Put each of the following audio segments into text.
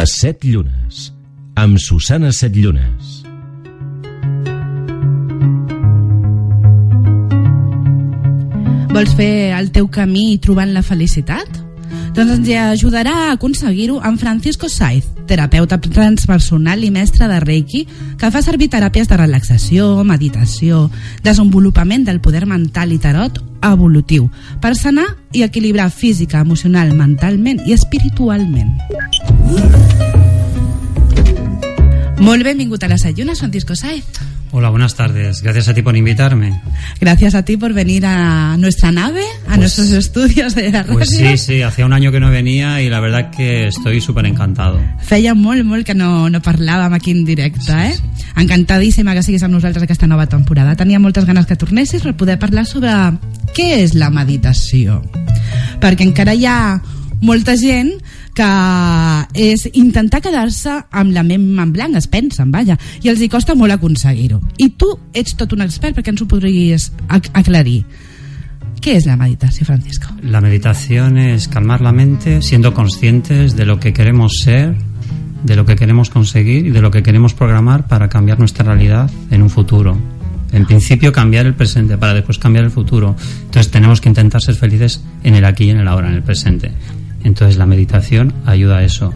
Les set llunes, amb Susana Set Llunes. Vols fer el teu camí trobant la felicitat? Doncs ens ajudarà a aconseguir-ho en Francisco Saiz, terapeuta transpersonal i mestre de Reiki, que fa servir teràpies de relaxació, meditació, desenvolupament del poder mental i tarot evolutiu, per sanar i equilibrar física, emocional, mentalment i espiritualment. Molt benvingut a les Ayunas, Francisco Saiz. Hola, buenas tardes. Gracias a ti por invitarme. Gracias a ti por venir a nuestra nave, a Pues- nuestros estudios de la radio. Pues sí, sí, hacía un año que no venía y la verdad que estoy súper encantado. Feia molt, molt que no, no parlàvem aquí en directe, eh? Encantadíssima que siguis amb nosaltres aquesta nova temporada. Tenia moltes ganes que tornessis per poder parlar sobre què és la meditació. Perquè encara hi ha molta gent que és intentar quedar-se amb la ment en blanc, es pensen, vaja, i els hi costa molt aconseguir-ho. I tu ets tot un expert perquè ens ho podries ac- aclarir. Què és la meditació, Francisco? La meditación es calmar la mente siendo conscientes de lo que queremos ser, de lo que queremos conseguir y de lo que queremos programar para cambiar nuestra realidad en un futuro. En principio cambiar el presente para después cambiar el futuro. Entonces tenemos que intentar ser felices en el aquí y en el ahora, en el presente. Entonces la meditación ayuda a eso.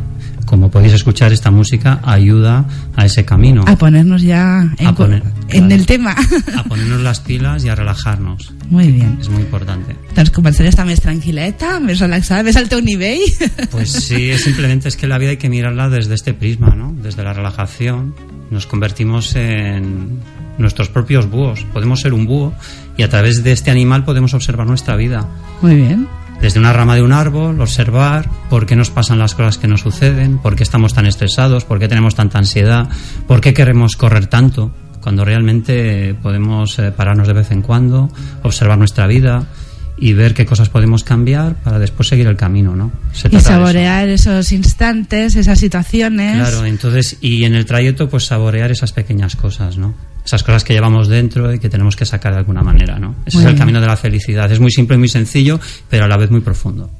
Como podéis escuchar, esta música ayuda a ese camino. A ponernos ya en, A co- poner, en claro. el tema. A ponernos las pilas y a relajarnos. Muy bien. Es muy importante. Doncs començaré a estar més tranquil·leta, més relaxada, més al teu nivell. Pues sí, es simplemente es que la vida hay que mirarla desde este prisma, ¿no? Desde la relajación. Nos convertimos en nuestros propios búhos. Podemos ser un búho y a través de este animal podemos observar nuestra vida. Muy bien. Desde una rama de un árbol, observar por qué nos pasan las cosas que nos suceden, por qué estamos tan estresados, por qué tenemos tanta ansiedad, por qué queremos correr tanto, cuando realmente podemos eh, pararnos de vez en cuando, observar nuestra vida y ver qué cosas podemos cambiar para después seguir el camino, ¿no? Se Y trata eso. saborear esos instantes, esas situaciones. Claro, entonces, y en el trayecto, pues saborear esas pequeñas cosas, ¿no? Esas cosas que llevamos dentro y que tenemos que sacar de alguna manera, ¿no? Ese Muy es el camino de la felicidad. Es muy simple y muy sencillo, pero a la vez muy profundo.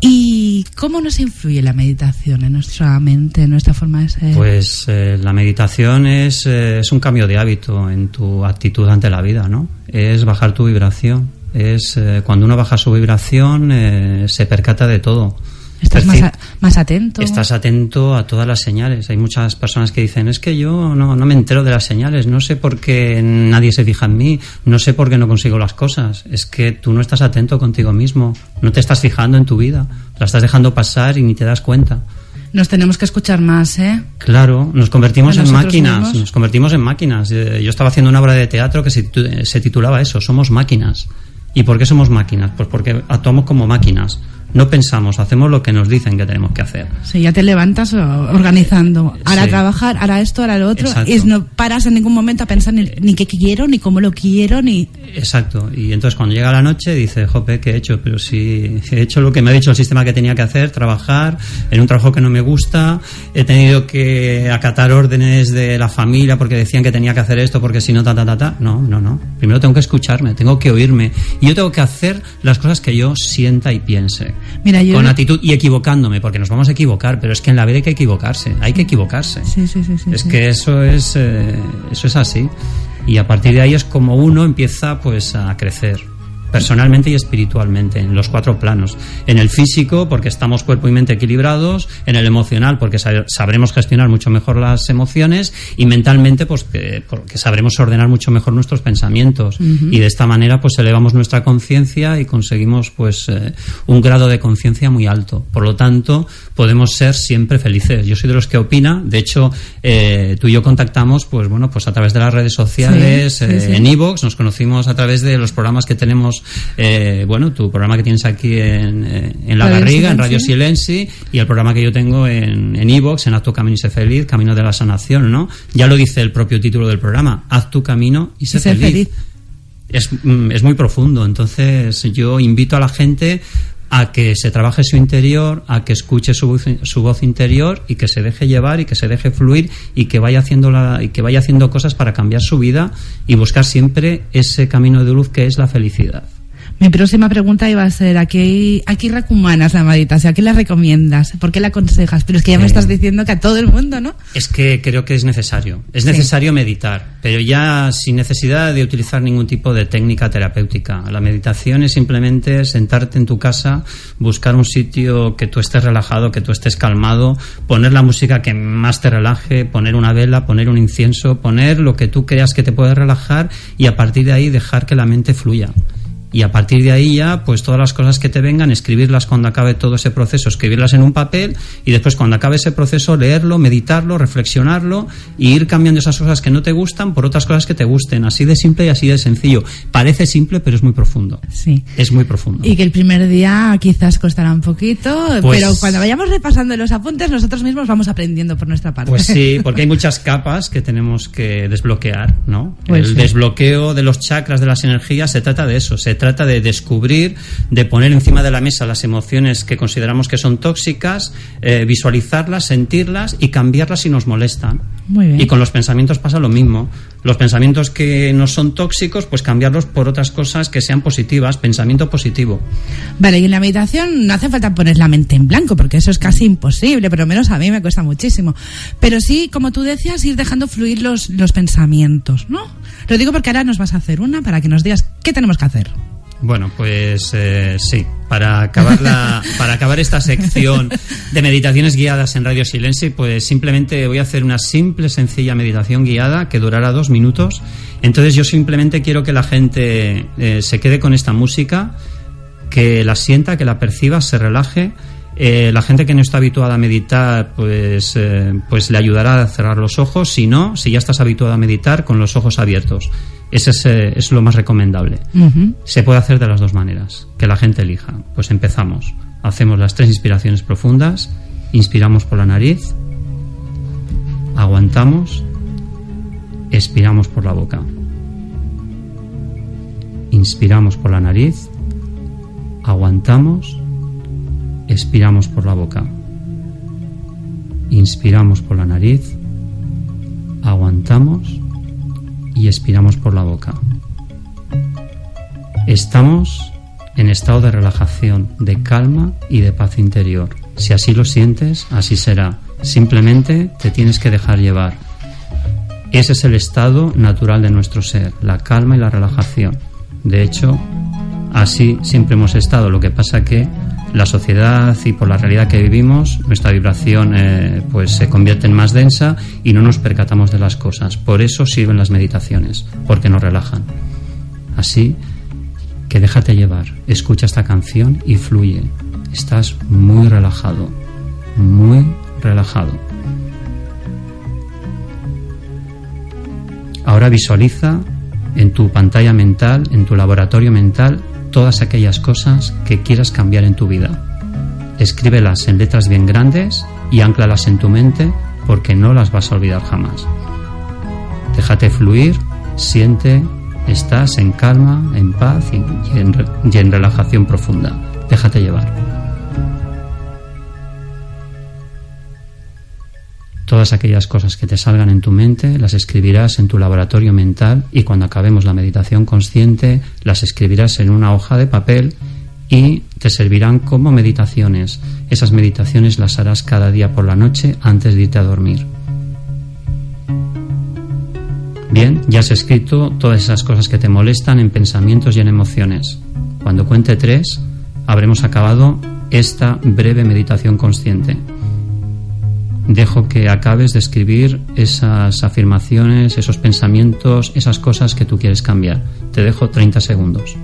¿Y cómo nos influye la meditación en nuestra mente, en nuestra forma de ser? Pues eh, la meditación es, eh, es un cambio de hábito en tu actitud ante la vida, ¿no? Es bajar tu vibración. Es eh, cuando uno baja su vibración eh, se percata de todo. Estás Es más, atento. Estás atento a todas las señales. Hay muchas personas que dicen, es que yo no, no me entero de las señales, no sé por qué nadie se fija en mí, no sé por qué no consigo las cosas. Es que tú no estás atento contigo mismo, no te estás fijando en tu vida, la estás dejando pasar y ni te das cuenta. Nos tenemos que escuchar más, ¿eh? Claro, nos convertimos ¿A en máquinas, mismos? nos convertimos en máquinas. Eh, Yo estaba haciendo una obra de teatro que se titulaba eso, Somos máquinas. ¿Y por qué somos máquinas? Pues porque actuamos como máquinas. No pensamos, hacemos lo que nos dicen que tenemos que hacer. Si ya te levantas organizando. Ahora Sí. trabajar, ahora esto, ahora lo otro. Exacto. Y no paras en ningún momento a pensar ni, ni qué quiero, ni cómo lo quiero, ni... Exacto. Y entonces cuando llega la noche dice, jope, ¿qué he hecho? Pero si he hecho lo que me ha dicho el sistema que tenía que hacer, trabajar en un trabajo que no me gusta, he tenido que acatar órdenes de la familia porque decían que tenía que hacer esto porque si no, ta, ta, ta, ta. No, no, no. Primero tengo que escucharme, tengo que oírme. Y yo tengo que hacer las cosas que yo sienta y piense. Mira, yo... Con actitud y equivocándome, porque nos vamos a equivocar, pero es que en la vida hay que equivocarse, hay que equivocarse. Sí, sí, sí, Es que eso es, eh, eso es así. Y a partir de ahí es como uno empieza pues a crecer. Personalmente y espiritualmente, en los cuatro planos. En el físico, porque estamos cuerpo y mente equilibrados, en el emocional, porque sabremos gestionar mucho mejor las emociones, y mentalmente, pues porque sabremos ordenar mucho mejor nuestros pensamientos. Y de esta manera, pues elevamos nuestra conciencia y conseguimos, pues, eh, un grado de conciencia muy alto. Por lo tanto, podemos ser siempre felices. Yo soy de los que opina, de hecho, eh, tú y yo contactamos, pues bueno, pues a través de las redes sociales, eh, en Evox, nos conocimos a través de los programas que tenemos eh, bueno, tu programa que tienes aquí en, eh, en La Garriga, en Radio Silenci, y el programa que yo tengo en Evox, en, en Haz tu camino y sé feliz, Camino de la Sanación, ¿no? Ya lo dice el propio título del programa, Haz tu camino y sé, feliz. Es, mm, es muy profundo, entonces yo invito a la gente a que se trabaje su interior, a que escuche su, su, voz interior y que se deje llevar y que se deje fluir y que vaya haciendo la, y que vaya haciendo cosas para cambiar su vida y buscar siempre ese camino de luz que es la felicidad. Mi próxima pregunta iba a ser, ¿a qué, a qué la meditación? ¿A qué la recomiendas? ¿Por qué la aconsejas? Pero es que ya me estás diciendo que a todo el mundo, ¿no? Es que creo que es necesario. Es necesario meditar, pero ya sin necesidad de utilizar ningún tipo de técnica terapéutica. La meditación es simplemente sentarte en tu casa, buscar un sitio que tú estés relajado, que tú estés calmado, poner la música que más te relaje, poner una vela, poner un incienso, poner lo que tú creas que te puede relajar y a partir de ahí dejar que la mente fluya y a partir de ahí ya, pues todas las cosas que te vengan, escribirlas cuando acabe todo ese proceso, escribirlas en un papel y después cuando acabe ese proceso leerlo, meditarlo, reflexionarlo y ir cambiando esas cosas que no te gustan por otras cosas que te gusten, así de simple y así de sencillo. Parece simple, pero es muy profundo. Sí. Es muy profundo. Y que el primer día quizás costará un poquito, pues pero cuando vayamos repasando los apuntes nosotros mismos vamos aprendiendo por nuestra parte. Pues sí, porque hay muchas capas que tenemos que desbloquear, ¿no? Pues el desbloqueo de los chakras de las energías se trata de eso, se trata de descubrir, de poner encima de la mesa las emociones que consideramos que son tóxicas, eh, visualizarlas, sentirlas y cambiarlas si nos molestan. Y con los pensamientos pasa lo mismo. Los pensamientos que no son tóxicos, pues cambiarlos por otras cosas que sean positivas, pensamiento positivo. Vale, y en la meditación no hace falta poner la mente en blanco, porque eso es casi imposible, pero menos a mí me cuesta muchísimo. Pero sí, como tú decías, ir dejando fluir los, los pensamientos, ¿no? Lo digo porque ahora nos vas a hacer una para que nos digas qué tenemos que hacer. Bueno, pues eh, sí, para acabar, la, para acabar esta sección de meditaciones guiadas en Radio Silencio, pues simplemente voy a hacer una simple, sencilla meditación guiada que durará dos minutos. Entonces yo simplemente quiero que la gente eh, se quede con esta música, que la sienta, que la perciba, se relaje. Eh, la gente que no está habituada a meditar, pues, pues le ayudará a cerrar los ojos. Si no, si ya estás habituado a meditar, con los ojos abiertos. Ese es, eh, es, lo más recomendable. Se puede hacer de las dos maneras, que la gente elija. Pues empezamos. Hacemos las tres inspiraciones profundas. Inspiramos por la nariz, aguantamos, expiramos por la boca. Inspiramos por la nariz, aguantamos, expiramos por la boca. Inspiramos por la nariz, aguantamos, y expiramos por la boca. Estamos en estado de relajación, de calma y de paz interior. Si así lo sientes, así será. Simplemente te tienes que dejar llevar. Ese es el estado natural de nuestro ser, la calma y la relajación. De hecho, así siempre hemos estado. Lo que pasa que la sociedad y por la realidad que vivimos, nuestra vibración eh, pues se convierte en más densa y no nos percatamos de las cosas. Por eso sirven las meditaciones, porque nos relajan. Así que déjate llevar, escucha esta canción y fluye. Estás muy relajado, muy relajado. Ahora visualiza en tu pantalla mental, en tu laboratorio mental, todas aquellas cosas que quieras cambiar en tu vida. Escríbelas en letras bien grandes y anclalas en tu mente porque no las vas a olvidar jamás. Déjate fluir, siente, estás en calma, en paz y en, y en relajación profunda. Déjate llevar. Todas aquellas cosas que te salgan en tu mente las escribirás en tu laboratorio mental y cuando acabemos la meditación consciente las escribirás en una hoja de papel y te servirán como meditaciones. Esas meditaciones las harás cada día por la noche antes de irte a dormir. Bien, ya has escrito todas esas cosas que te molestan en pensamientos y en emociones. Cuando cuente tres, habremos acabado esta breve meditación consciente. Dejo que acabes de escribir esas afirmaciones, esos pensamientos, esas cosas que tú quieres cambiar. Te dejo 30 segundos.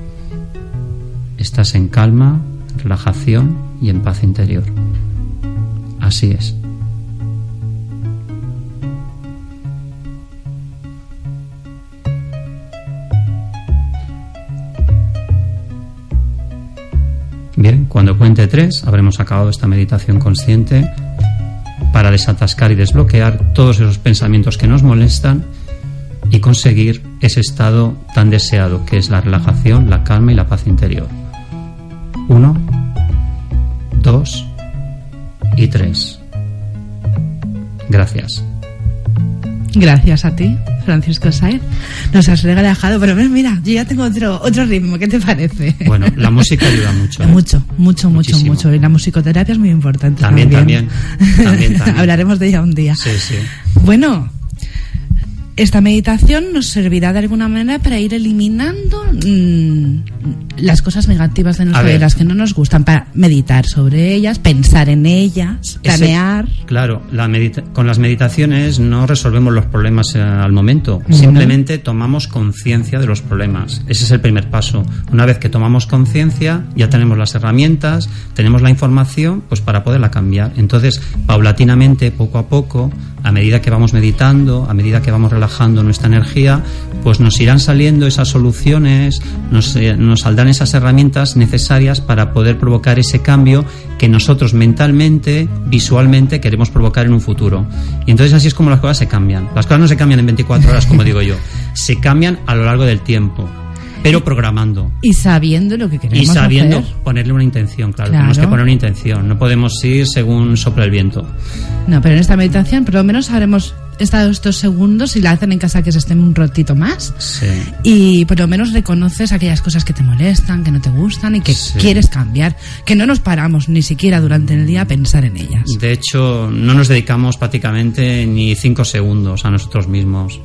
Estás en calma, relajación y en paz interior. Así es. Bien, cuando cuente tres, habremos acabado esta meditación consciente para desatascar y desbloquear todos esos pensamientos que nos molestan y conseguir ese estado tan deseado que es la relajación, la calma y la paz interior. Uno, dos y tres. Gracias. Gracias a ti, Francisco Saez. Nos has regalado, pero mira, yo ya tengo otro, otro ritmo, ¿qué te parece? Bueno, la música ayuda mucho. ¿eh? Mucho, mucho, mucho, Muchísimo. mucho. Y la musicoterapia es muy importante. También, también. También, también. Hablaremos de ella un día. Sí, sí. Bueno, esta meditación nos servirá de alguna manera para ir eliminando mm, las cosas negativas de nuestra vida, las que no nos gustan, para meditar sobre ellas, pensar en ellas, Ese- planear. claro, la con las meditaciones no resolvemos los problemas eh, al momento, simplemente tomamos conciencia de los problemas. Ese es el primer paso. Una vez que tomamos conciencia, ya tenemos las herramientas, tenemos la información, pues para poderla cambiar. Entonces, paulatinamente, poco a poco, a medida que vamos meditando, a medida que vamos relajando nuestra energía, pues nos irán saliendo esas soluciones, nos, eh, nos saldrán esas herramientas necesarias para poder provocar ese cambio que nosotros mentalmente, visualmente queremos provocar en un futuro. Y entonces así es como las cosas se cambian. Las cosas no se cambian en 24 horas, como digo yo, se cambian a lo largo del tiempo, pero programando. Y sabiendo lo que queremos Y sabiendo hacer. ponerle una intención, claro, Claro. tenemos que poner una intención, no podemos ir según sopla el viento. No, pero en esta meditación por lo menos habremos estado estos segundos y la hacen en casa que se estén un ratito más. Sí. Y por lo menos reconoces aquellas cosas que te molestan, que no te gustan y que Sí. quieres cambiar. Que no nos paramos ni siquiera durante el día a pensar en ellas. De hecho, no nos dedicamos prácticamente ni cinco segundos a nosotros mismos.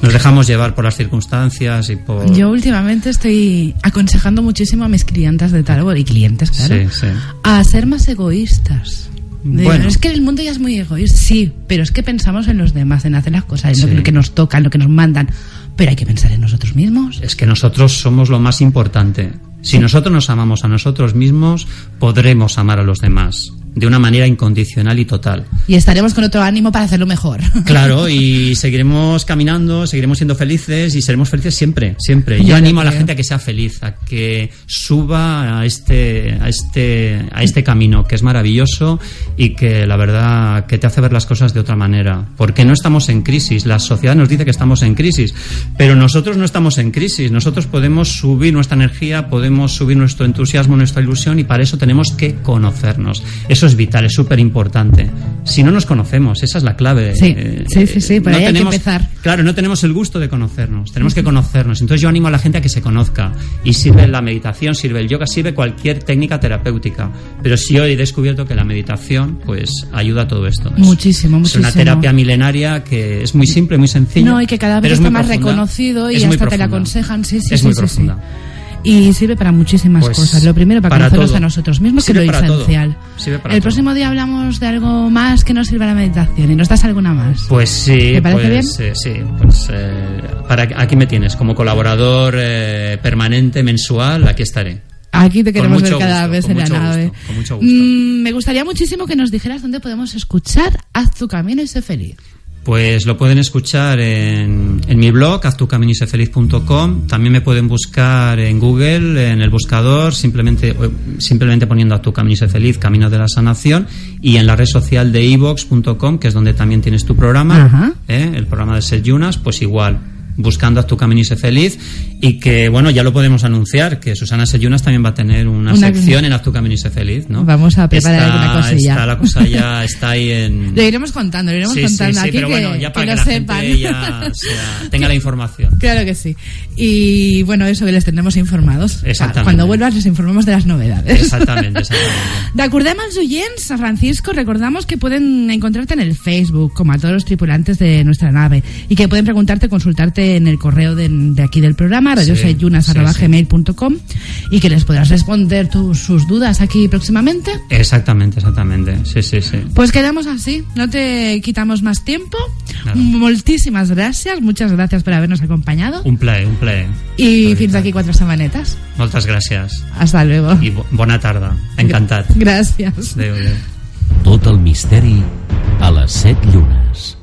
Nos dejamos llevar por las circunstancias y por... Yo últimamente estoy aconsejando muchísimo a mis clientas de tarot y clientes, claro, Sí, sí. a ser más egoístas. Digo, Bueno. es que el mundo ya es muy egoísta, sí, pero es que pensamos en los demás, en hacer las cosas, en Sí. lo que nos toca, en lo que nos mandan, pero hay que pensar en nosotros mismos. Es que nosotros somos lo más importante. Si nosotros nos amamos a nosotros mismos, podremos amar a los demás de una manera incondicional y total. Y estaremos con otro ánimo para hacerlo mejor. Claro, y seguiremos caminando, seguiremos siendo felices y seremos felices siempre, siempre. Yo lo animo a la gente a que sea feliz, a que suba a este, a este, a este camino que es maravilloso y que la verdad que te hace ver las cosas de otra manera. Porque no estamos en crisis, la sociedad nos dice que estamos en crisis, pero nosotros no estamos en crisis. Nosotros podemos subir nuestra energía, podemos subir nuestro entusiasmo, nuestra ilusión y para eso tenemos que conocernos. Eso es vital, es súper importante. Si no nos conocemos, esa es la clave. Sí, Eh, sí, sí, sí, por ahí hay que tenemos- empezar. Claro, no tenemos el gusto de conocernos, tenemos que conocernos. Entonces yo animo a la gente a que se conozca y sirve la meditación, sirve el yoga, sirve cualquier técnica terapéutica. Pero sí hoy he descubierto que la meditación pues ayuda a todo esto. Es- Muchísimo, Es una muchísimo. terapia milenaria que es muy simple, muy sencilla. No, y que cada vez es está más profunda. reconocido y Es hasta te la aconsejan. Sí, sí, es sí, muy sí, profunda. sí. Y sirve para muchísimas Pues, cosas. Lo primero, para, para conocernos todo. a nosotros mismos, que es lo esencial. El todo. próximo día hablamos de algo más que nos sirva la meditación. ¿Y nos das alguna más? Pues sí, ¿Te parece pues, eh, sí, pues eh, para, aquí me tienes como colaborador eh, permanente mensual, aquí estaré. Aquí te queremos ver cada gusto, vez en la nave. gusto, con mucho gusto. Mm, me gustaría muchísimo que nos dijeras dónde podemos escuchar Haz tu camino y sé feliz. Pues lo pueden escuchar en, en mi blog, haztucaminosefeliz.com. También me pueden buscar en Google, en el buscador, simplemente, simplemente poniendo a tu camino y sé feliz, Camino de la Sanación. Y en la red social de evox.com, que es donde también tienes tu programa. ¿eh? el programa de Ser Yunas, pues igual buscando a tu camino y sé feliz y que bueno ya lo podemos anunciar que Susana Seyunas también va a tener una, Una- sección en Haz tu camino y sé feliz ¿no? Vamos a preparar Está- alguna cosilla. está la cosa ya está ahí en Lo iremos contando, lo iremos Sí, sí, contando sí, aquí pero que, bueno, ya que para que, lo la sepan. gente ya sea- tenga la información. Claro que sí. Y bueno, eso que les tendremos informados. Exactamente. Cuando vuelvas les informamos de las novedades. Exactamente, exactamente. D'acordem als oients, Francisco, recordamos que pueden encontrarte en el Facebook, como a todos los tripulantes de nuestra nave, y que pueden preguntarte, consultarte en el correo de, de aquí del programa, Sí, radiosetlunas.gmail.com y que les podrás responder tus, sus dudas aquí próximamente. Exactamente, exactamente. Sí, sí, sí. Pues quedamos así, no te quitamos más tiempo. Nada. Moltíssimes gràcies, muchas gracias por habernos acompañado. Un plaer, un plaer. Y La fins veritat. aquí cuatro semanetas. Moltes gràcies. Hasta luego. I bo bona tarda. Encantat. Gràcies. Adéu, adéu. Tot el misteri a les set llunes.